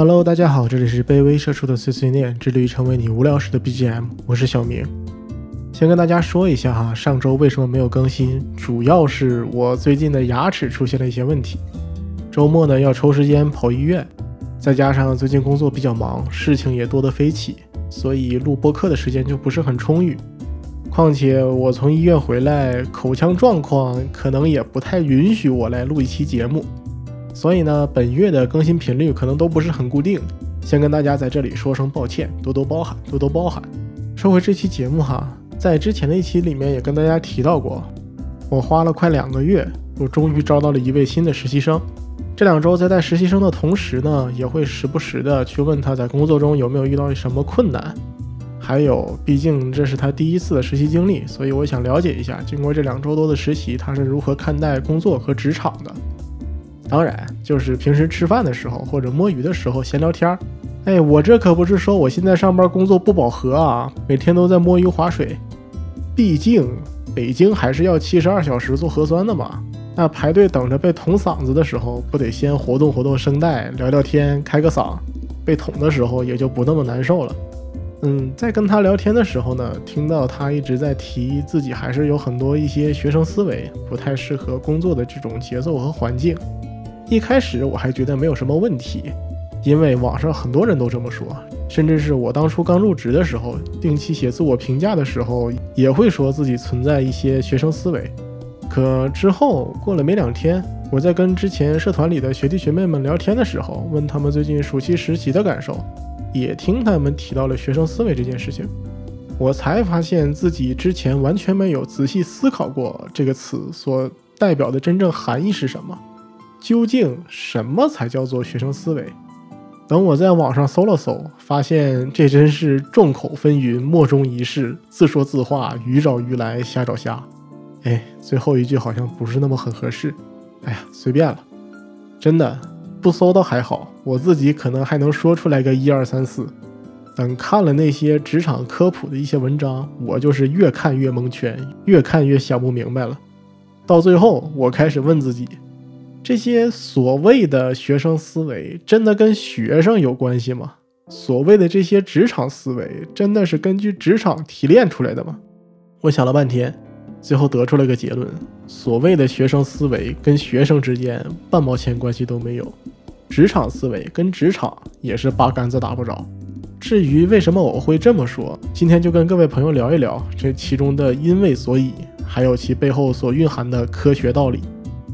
Hello，大家好，这里是卑微社畜的碎碎念，致力于成为你无聊时的 BGM，我是小明。先跟大家说一下哈，上周为什么没有更新，主要是我最近的牙齿出现了一些问题，周末呢要抽时间跑医院，再加上最近工作比较忙，事情也多得飞起，所以录播课的时间就不是很充裕。况且我从医院回来，口腔状况可能也不太允许我来录一期节目。所以呢，本月的更新频率可能都不是很固定，先跟大家在这里说声抱歉，多多包涵，多多包涵。说回这期节目哈，在之前的一期里面也跟大家提到过，我花了快两个月，我终于招到了一位新的实习生。这两周在带实习生的同时呢，也会时不时的去问他在工作中有没有遇到什么困难，还有，毕竟这是他第一次的实习经历，所以我想了解一下，经过这两周多的实习，他是如何看待工作和职场的。当然，就是平时吃饭的时候或者摸鱼的时候闲聊天儿。哎，我这可不是说我现在上班工作不饱和啊，每天都在摸鱼划水。毕竟北京还是要七十二小时做核酸的嘛。那排队等着被捅嗓子的时候，不得先活动活动声带，聊聊天，开个嗓。被捅的时候也就不那么难受了。嗯，在跟他聊天的时候呢，听到他一直在提自己还是有很多一些学生思维，不太适合工作的这种节奏和环境。一开始我还觉得没有什么问题，因为网上很多人都这么说，甚至是我当初刚入职的时候，定期写自我评价的时候，也会说自己存在一些学生思维。可之后过了没两天，我在跟之前社团里的学弟学妹们聊天的时候，问他们最近暑期实习的感受，也听他们提到了学生思维这件事情，我才发现自己之前完全没有仔细思考过这个词所代表的真正含义是什么。究竟什么才叫做学生思维？等我在网上搜了搜，发现这真是众口纷纭、莫衷一是、自说自话、鱼找鱼来、虾找虾。哎，最后一句好像不是那么很合适。哎呀，随便了。真的不搜倒还好，我自己可能还能说出来个一二三四。等看了那些职场科普的一些文章，我就是越看越蒙圈，越看越想不明白了。到最后，我开始问自己。这些所谓的学生思维真的跟学生有关系吗？所谓的这些职场思维真的是根据职场提炼出来的吗？我想了半天，最后得出了个结论：所谓的学生思维跟学生之间半毛钱关系都没有，职场思维跟职场也是八竿子打不着。至于为什么我会这么说，今天就跟各位朋友聊一聊这其中的因为所以，还有其背后所蕴含的科学道理。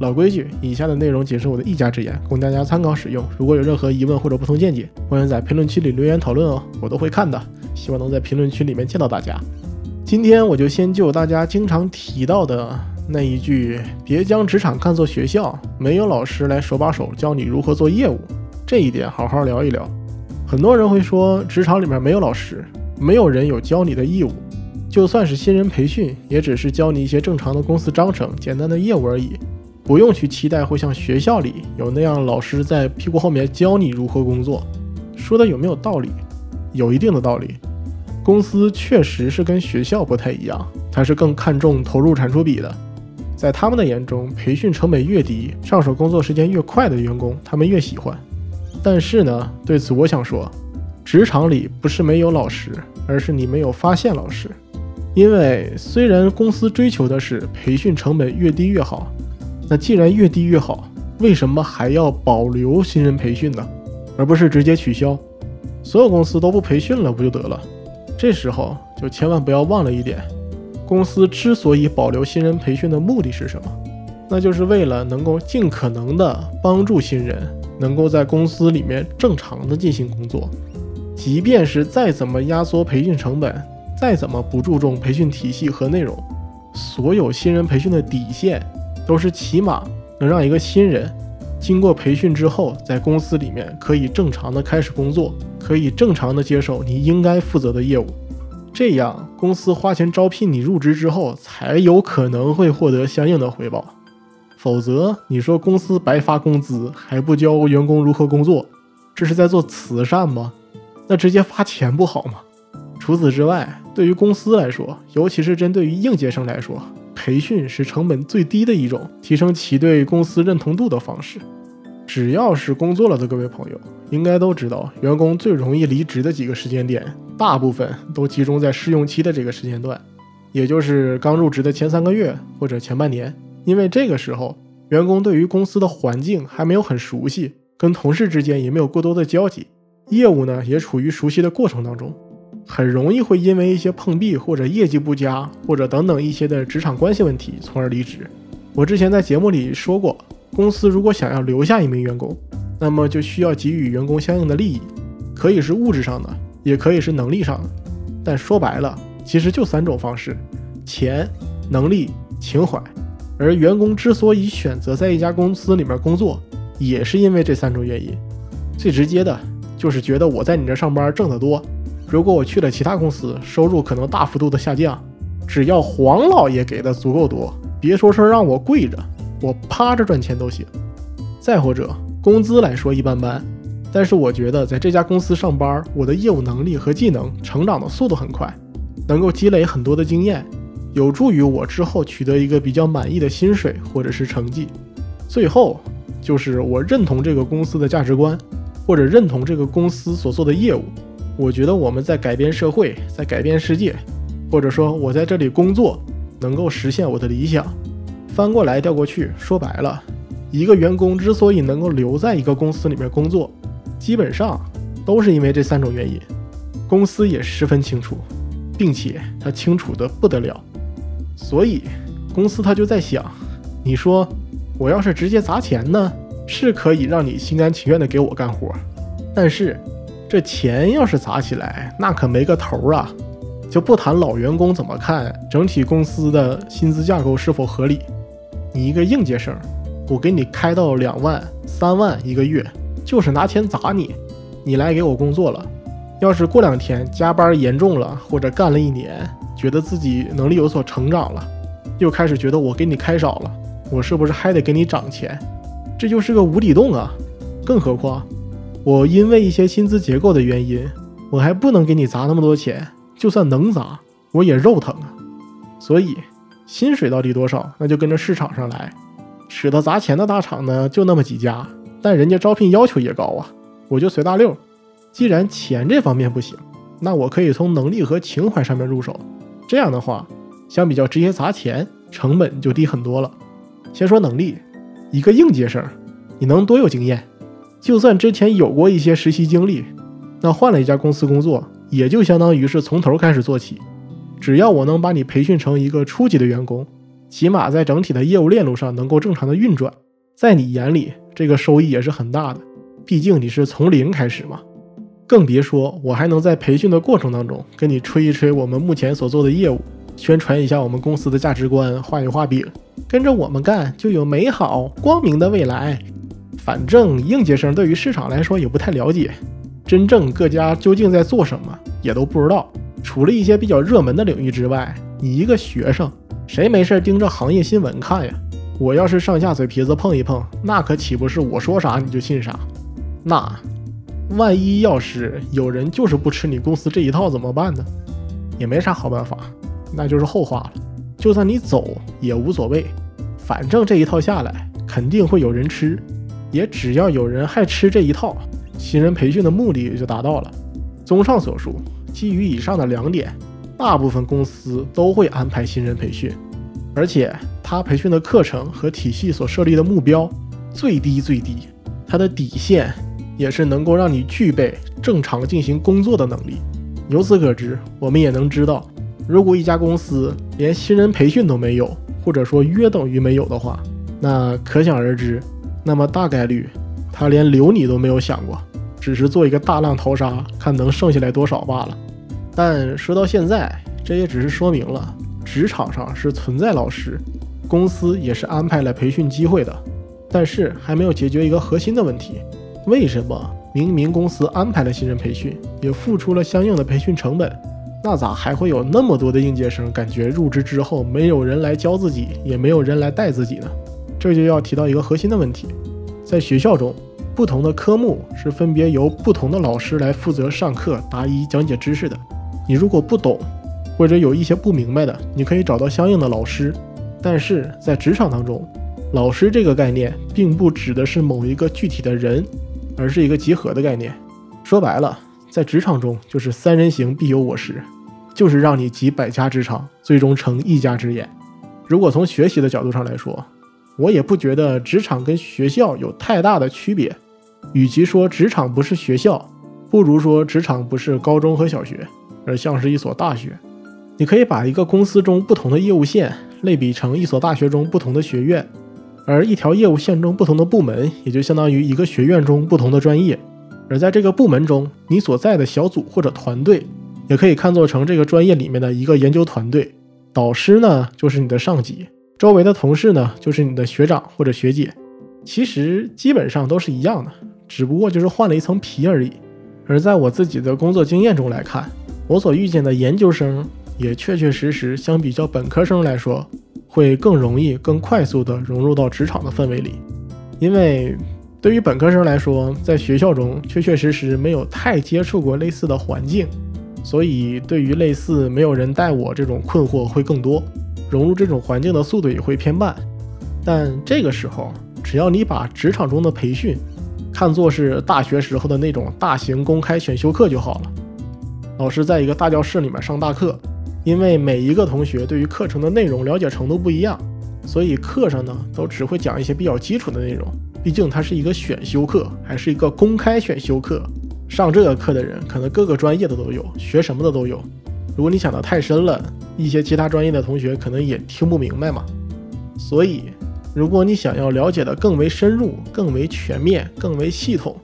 老规矩，以下的内容仅是我的一家之言，供大家参考使用。如果有任何疑问或者不同见解，欢迎在评论区里留言讨论哦，我都会看的。希望能在评论区里面见到大家。今天我就先就大家经常提到的那一句“别将职场看作学校，没有老师来手把手教你如何做业务”这一点好好聊一聊。很多人会说，职场里面没有老师，没有人有教你的义务，就算是新人培训，也只是教你一些正常的公司章程、简单的业务而已。不用去期待会像学校里有那样老师在屁股后面教你如何工作，说的有没有道理？有一定的道理。公司确实是跟学校不太一样，它是更看重投入产出比的。在他们的眼中，培训成本越低，上手工作时间越快的员工，他们越喜欢。但是呢，对此我想说，职场里不是没有老师，而是你没有发现老师。因为虽然公司追求的是培训成本越低越好。那既然越低越好，为什么还要保留新人培训呢？而不是直接取消，所有公司都不培训了不就得了？这时候就千万不要忘了一点，公司之所以保留新人培训的目的是什么？那就是为了能够尽可能的帮助新人能够在公司里面正常的进行工作，即便是再怎么压缩培训成本，再怎么不注重培训体系和内容，所有新人培训的底线。都是起码能让一个新人经过培训之后，在公司里面可以正常的开始工作，可以正常的接手你应该负责的业务，这样公司花钱招聘你入职之后，才有可能会获得相应的回报。否则，你说公司白发工资还不教员工如何工作，这是在做慈善吗？那直接发钱不好吗？除此之外，对于公司来说，尤其是针对于应届生来说。培训是成本最低的一种提升其对公司认同度的方式。只要是工作了的各位朋友，应该都知道，员工最容易离职的几个时间点，大部分都集中在试用期的这个时间段，也就是刚入职的前三个月或者前半年。因为这个时候，员工对于公司的环境还没有很熟悉，跟同事之间也没有过多的交集，业务呢也处于熟悉的过程当中，很容易会因为一些碰壁或者业绩不佳或者等等一些的职场关系问题，从而离职。我之前在节目里说过。公司如果想要留下一名员工，那么就需要给予员工相应的利益，可以是物质上的，也可以是能力上的。但说白了，其实就三种方式：钱、能力、情怀。而员工之所以选择在一家公司里面工作，也是因为这三种原因。最直接的就是觉得我在你这上班挣得多，如果我去了其他公司，收入可能大幅度的下降。只要黄老爷给的足够多，别说是让我跪着。我趴着赚钱都行，再或者工资来说一般般，但是我觉得在这家公司上班，我的业务能力和技能成长的速度很快，能够积累很多的经验，有助于我之后取得一个比较满意的薪水或者是成绩。最后就是我认同这个公司的价值观，或者认同这个公司所做的业务。我觉得我们在改变社会，在改变世界，或者说我在这里工作能够实现我的理想。翻过来调过去，说白了，一个员工之所以能够留在一个公司里面工作，基本上都是因为这三种原因。公司也十分清楚，并且他清楚的不得了。所以公司他就在想：你说我要是直接砸钱呢，是可以让你心甘情愿的给我干活，但是这钱要是砸起来，那可没个头啊！就不谈老员工怎么看，整体公司的薪资架构是否合理。你一个应届生，我给你开到两万、三万一个月，就是拿钱砸你。你来给我工作了，要是过两天加班严重了，或者干了一年，觉得自己能力有所成长了，又开始觉得我给你开少了，我是不是还得给你涨钱？这就是个无底洞啊！更何况，我因为一些薪资结构的原因，我还不能给你砸那么多钱，就算能砸，我也肉疼啊。所以。薪水到底多少？那就跟着市场上来。舍得砸钱的大厂呢，就那么几家，但人家招聘要求也高啊。我就随大溜。既然钱这方面不行，那我可以从能力和情怀上面入手。这样的话，相比较直接砸钱，成本就低很多了。先说能力，一个应届生，你能多有经验？就算之前有过一些实习经历，那换了一家公司工作，也就相当于是从头开始做起。只要我能把你培训成一个初级的员工，起码在整体的业务链路上能够正常的运转，在你眼里，这个收益也是很大的。毕竟你是从零开始嘛，更别说我还能在培训的过程当中跟你吹一吹我们目前所做的业务，宣传一下我们公司的价值观，画一画饼，跟着我们干就有美好光明的未来。反正应届生对于市场来说也不太了解，真正各家究竟在做什么也都不知道。除了一些比较热门的领域之外，你一个学生，谁没事盯着行业新闻看呀？我要是上下嘴皮子碰一碰，那可岂不是我说啥你就信啥？那万一要是有人就是不吃你公司这一套怎么办呢？也没啥好办法，那就是后话了。就算你走也无所谓，反正这一套下来肯定会有人吃，也只要有人还吃这一套，新人培训的目的也就达到了。综上所述。基于以上的两点，大部分公司都会安排新人培训，而且他培训的课程和体系所设立的目标最低最低，他的底线也是能够让你具备正常进行工作的能力。由此可知，我们也能知道，如果一家公司连新人培训都没有，或者说约等于没有的话，那可想而知，那么大概率他连留你都没有想过，只是做一个大浪淘沙，看能剩下来多少罢了。但说到现在，这也只是说明了职场上是存在老师，公司也是安排了培训机会的，但是还没有解决一个核心的问题：为什么明明公司安排了新人培训，也付出了相应的培训成本，那咋还会有那么多的应届生感觉入职之后没有人来教自己，也没有人来带自己呢？这就要提到一个核心的问题：在学校中，不同的科目是分别由不同的老师来负责上课、答疑、讲解知识的。你如果不懂，或者有一些不明白的，你可以找到相应的老师。但是在职场当中，老师这个概念并不指的是某一个具体的人，而是一个集合的概念。说白了，在职场中就是三人行必有我师，就是让你集百家之长，最终成一家之言。如果从学习的角度上来说，我也不觉得职场跟学校有太大的区别。与其说职场不是学校，不如说职场不是高中和小学，而像是一所大学。你可以把一个公司中不同的业务线类比成一所大学中不同的学院。而一条业务线中不同的部门，也就相当于一个学院中不同的专业。而在这个部门中，你所在的小组或者团队，也可以看作成这个专业里面的一个研究团队。导师呢，就是你的上级；周围的同事呢，就是你的学长或者学姐。其实基本上都是一样的，只不过就是换了一层皮而已。而在我自己的工作经验中来看，我所遇见的研究生，也确确实实相比较本科生来说。会更容易、更快速地融入到职场的氛围里，因为对于本科生来说，在学校中确确实实没有太接触过类似的环境，所以对于类似没有人带我这种困惑会更多，融入这种环境的速度也会偏慢。但这个时候，只要你把职场中的培训看作是大学时候的那种大型公开选修课就好了，老师在一个大教室里面上大课。因为每一个同学对于课程的内容了解程度不一样，所以课上呢都只会讲一些比较基础的内容。毕竟它是一个选修课，还是一个公开选修课。上这个课的人可能各个专业的都有，学什么的都有。如果你想的太深了，一些其他专业的同学可能也听不明白嘛。所以，如果你想要了解的更为深入、更为全面、更为系统，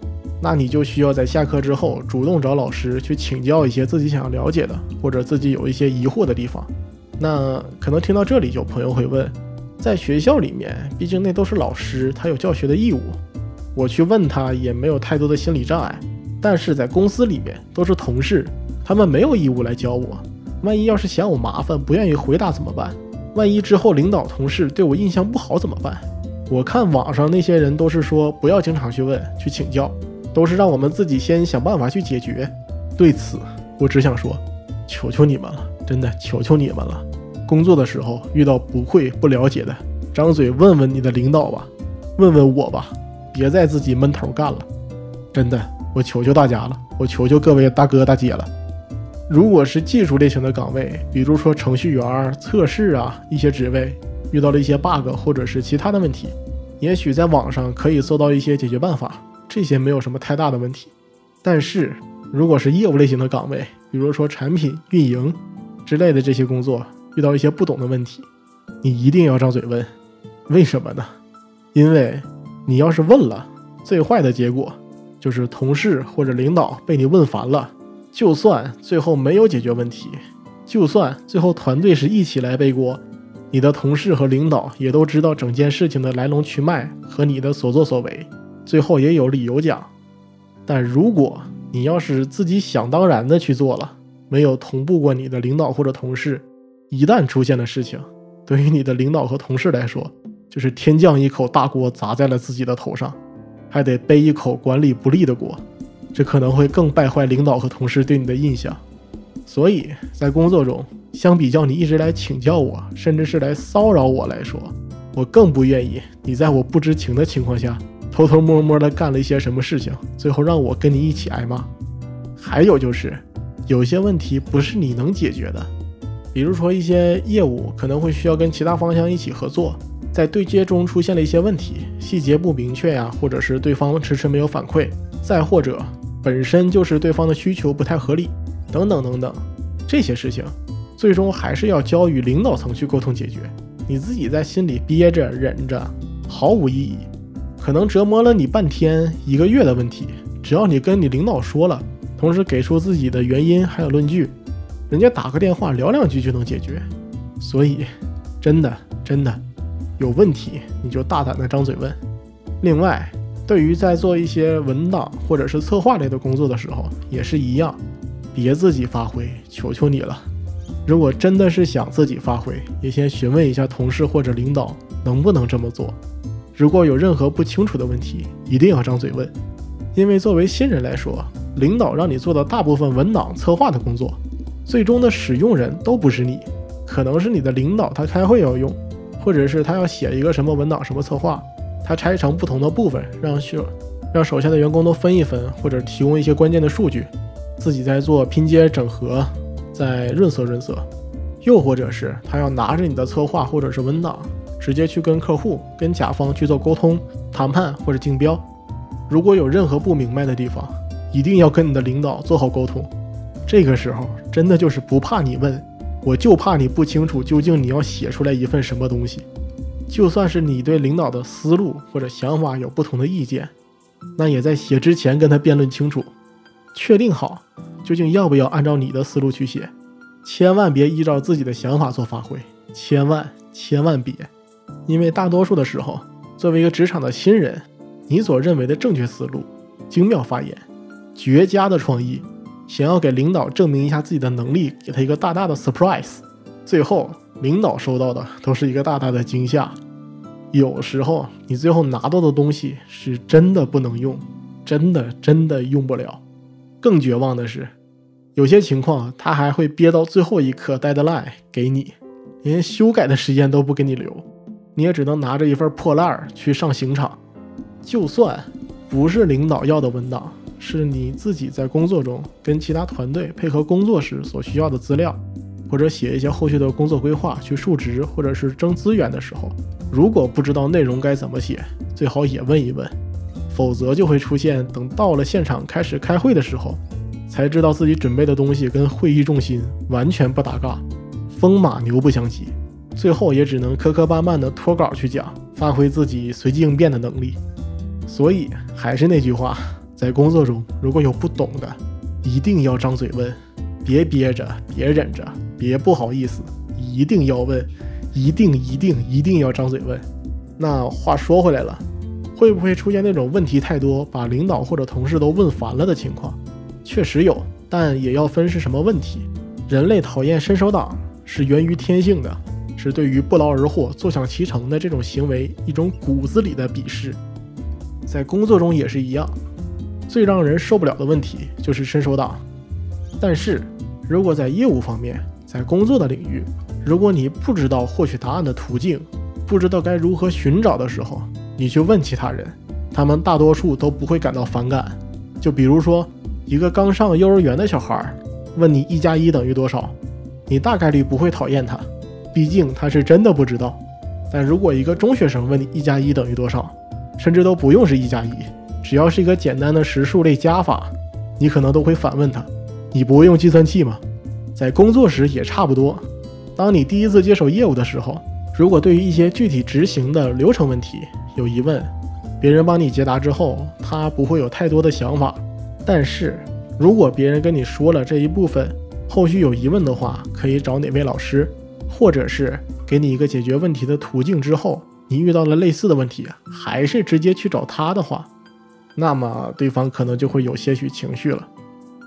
那你就需要在下课之后主动找老师去请教一些自己想要了解的，或者自己有一些疑惑的地方。那可能听到这里，有朋友会问，在学校里面，毕竟那都是老师，他有教学的义务，我去问他也没有太多的心理障碍。但是在公司里面，都是同事，他们没有义务来教我。万一要是嫌我麻烦，不愿意回答怎么办？万一之后领导同事对我印象不好怎么办？我看网上那些人都是说不要经常去问，去请教。都是让我们自己先想办法去解决。对此，我只想说，求求你们了，真的求求你们了。工作的时候遇到不会、不了解的，张嘴问问你的领导吧，问问我吧，别再自己闷头干了。真的，我求求大家了，我求求各位大哥大姐了。如果是技术类型的岗位，比如说程序员、测试啊一些职位，遇到了一些 bug 或者是其他的问题，也许在网上可以搜到一些解决办法。这些没有什么太大的问题，但是如果是业务类型的岗位，比如说产品运营之类的这些工作，遇到一些不懂的问题，你一定要张嘴问。为什么呢？因为你要是问了，最坏的结果就是同事或者领导被你问烦了。就算最后没有解决问题，就算最后团队是一起来背锅，你的同事和领导也都知道整件事情的来龙去脉和你的所作所为。最后也有理由讲，但如果你要是自己想当然的去做了，没有同步过你的领导或者同事，一旦出现的事情，对于你的领导和同事来说，就是天降一口大锅砸在了自己的头上，还得背一口管理不力的锅，这可能会更败坏领导和同事对你的印象。所以在工作中，相比较你一直来请教我，甚至是来骚扰我来说，我更不愿意你在我不知情的情况下。偷偷摸摸的干了一些什么事情，最后让我跟你一起挨骂。还有就是，有些问题不是你能解决的，比如说一些业务可能会需要跟其他方向一起合作，在对接中出现了一些问题，细节不明确呀，或者是对方迟迟没有反馈，再或者本身就是对方的需求不太合理，等等等等，这些事情最终还是要交与领导层去沟通解决。你自己在心里憋着忍着，毫无意义。可能折磨了你半天一个月的问题，只要你跟你领导说了，同时给出自己的原因还有论据，人家打个电话聊两句就能解决。所以，真的真的有问题你就大胆的张嘴问。另外，对于在做一些文档或者是策划类的工作的时候，也是一样，别自己发挥，求求你了。如果真的是想自己发挥，也先询问一下同事或者领导能不能这么做。如果有任何不清楚的问题，一定要张嘴问，因为作为新人来说，领导让你做的大部分文档策划的工作，最终的使用人都不是你，可能是你的领导他开会要用，或者是他要写一个什么文档、什么策划，他拆成不同的部分，让手让手下的员工都分一分，或者提供一些关键的数据，自己再做拼接整合，再润色润色。又或者是他要拿着你的策划或者是文档，直接去跟客户、跟甲方去做沟通、谈判或者竞标。如果有任何不明白的地方，一定要跟你的领导做好沟通。这个时候真的就是不怕你问，我就怕你不清楚究竟你要写出来一份什么东西。就算是你对领导的思路或者想法有不同的意见，那也在写之前跟他辩论清楚，确定好究竟要不要按照你的思路去写。千万别依照自己的想法做发挥，千万千万别，因为大多数的时候，作为一个职场的新人，你所认为的正确思路、精妙发言、绝佳的创意，想要给领导证明一下自己的能力，给他一个大大的 surprise，最后领导收到的都是一个大大的惊吓。有时候你最后拿到的东西是真的不能用，真的真的用不了。更绝望的是。有些情况，他还会憋到最后一刻 deadline 给你，连修改的时间都不给你留，你也只能拿着一份破烂儿去上刑场。就算不是领导要的文档，是你自己在工作中跟其他团队配合工作时所需要的资料，或者写一些后续的工作规划去述职或者是争资源的时候，如果不知道内容该怎么写，最好也问一问，否则就会出现等到了现场开始开会的时候。才知道自己准备的东西跟会议重心完全不搭嘎，风马牛不相及，最后也只能磕磕绊绊的脱稿去讲，发挥自己随机应变的能力。所以还是那句话，在工作中如果有不懂的，一定要张嘴问，别憋着，别忍着，别不好意思，一定要问，一定一定一定要张嘴问。那话说回来了，会不会出现那种问题太多，把领导或者同事都问烦了的情况？确实有，但也要分是什么问题。人类讨厌伸手党是源于天性的，是对于不劳而获、坐享其成的这种行为一种骨子里的鄙视。在工作中也是一样，最让人受不了的问题就是伸手党。但是如果在业务方面，在工作的领域，如果你不知道获取答案的途径，不知道该如何寻找的时候，你去问其他人，他们大多数都不会感到反感。就比如说。一个刚上幼儿园的小孩问你一加一等于多少，你大概率不会讨厌他，毕竟他是真的不知道。但如果一个中学生问你一加一等于多少，甚至都不用是一加一，只要是一个简单的实数类加法，你可能都会反问他：“你不会用计算器吗？”在工作时也差不多。当你第一次接手业务的时候，如果对于一些具体执行的流程问题有疑问，别人帮你解答之后，他不会有太多的想法。但是，如果别人跟你说了这一部分，后续有疑问的话，可以找哪位老师，或者是给你一个解决问题的途径之后，你遇到了类似的问题，还是直接去找他的话，那么对方可能就会有些许情绪了。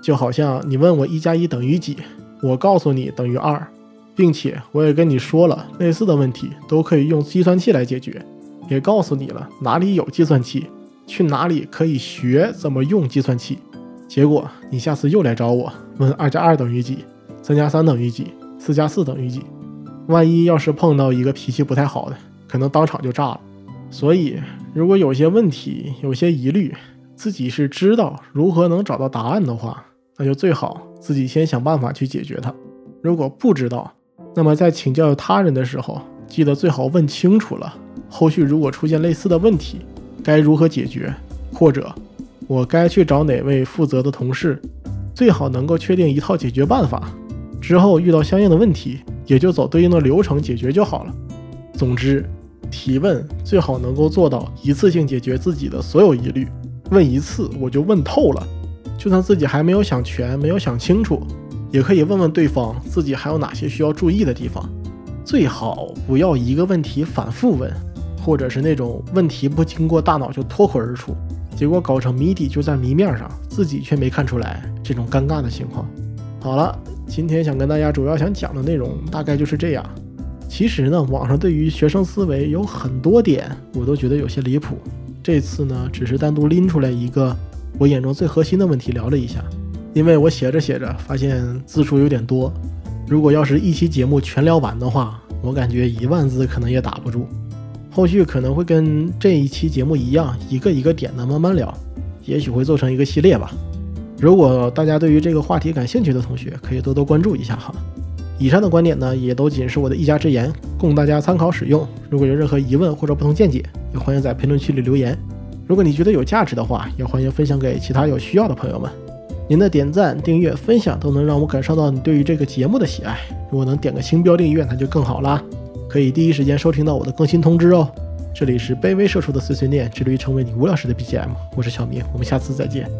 就好像你问我一加一等于几，我告诉你等于二，并且我也跟你说了类似的问题都可以用计算器来解决，也告诉你了哪里有计算器，去哪里可以学怎么用计算器。结果你下次又来找我问二加二等于几，三加三等于几，四加四等于几？万一要是碰到一个脾气不太好的，可能当场就炸了。所以，如果有些问题、有些疑虑，自己是知道如何能找到答案的话，那就最好自己先想办法去解决它。如果不知道，那么在请教他人的时候，记得最好问清楚了。后续如果出现类似的问题，该如何解决，或者？我该去找哪位负责的同事？最好能够确定一套解决办法，之后遇到相应的问题，也就走对应的流程解决就好了。总之，提问最好能够做到一次性解决自己的所有疑虑。问一次我就问透了，就算自己还没有想全、没有想清楚，也可以问问对方自己还有哪些需要注意的地方。最好不要一个问题反复问，或者是那种问题不经过大脑就脱口而出。结果搞成谜底就在谜面上，自己却没看出来，这种尴尬的情况。好了，今天想跟大家主要想讲的内容大概就是这样。其实呢，网上对于学生思维有很多点，我都觉得有些离谱。这次呢，只是单独拎出来一个我眼中最核心的问题聊了一下。因为我写着写着发现字数有点多，如果要是一期节目全聊完的话，我感觉一万字可能也打不住。后续可能会跟这一期节目一样，一个一个点的慢慢聊，也许会做成一个系列吧。如果大家对于这个话题感兴趣的同学，可以多多关注一下哈。以上的观点呢，也都仅是我的一家之言，供大家参考使用。如果有任何疑问或者不同见解，也欢迎在评论区里留言。如果你觉得有价值的话，也欢迎分享给其他有需要的朋友们。您的点赞、订阅、分享都能让我感受到你对于这个节目的喜爱。如果能点个星标订阅，那就更好啦，可以第一时间收听到我的更新通知哦。这里是卑微社畜的碎碎念，致力于成为你无聊时的 BGM。我是小明，我们下次再见。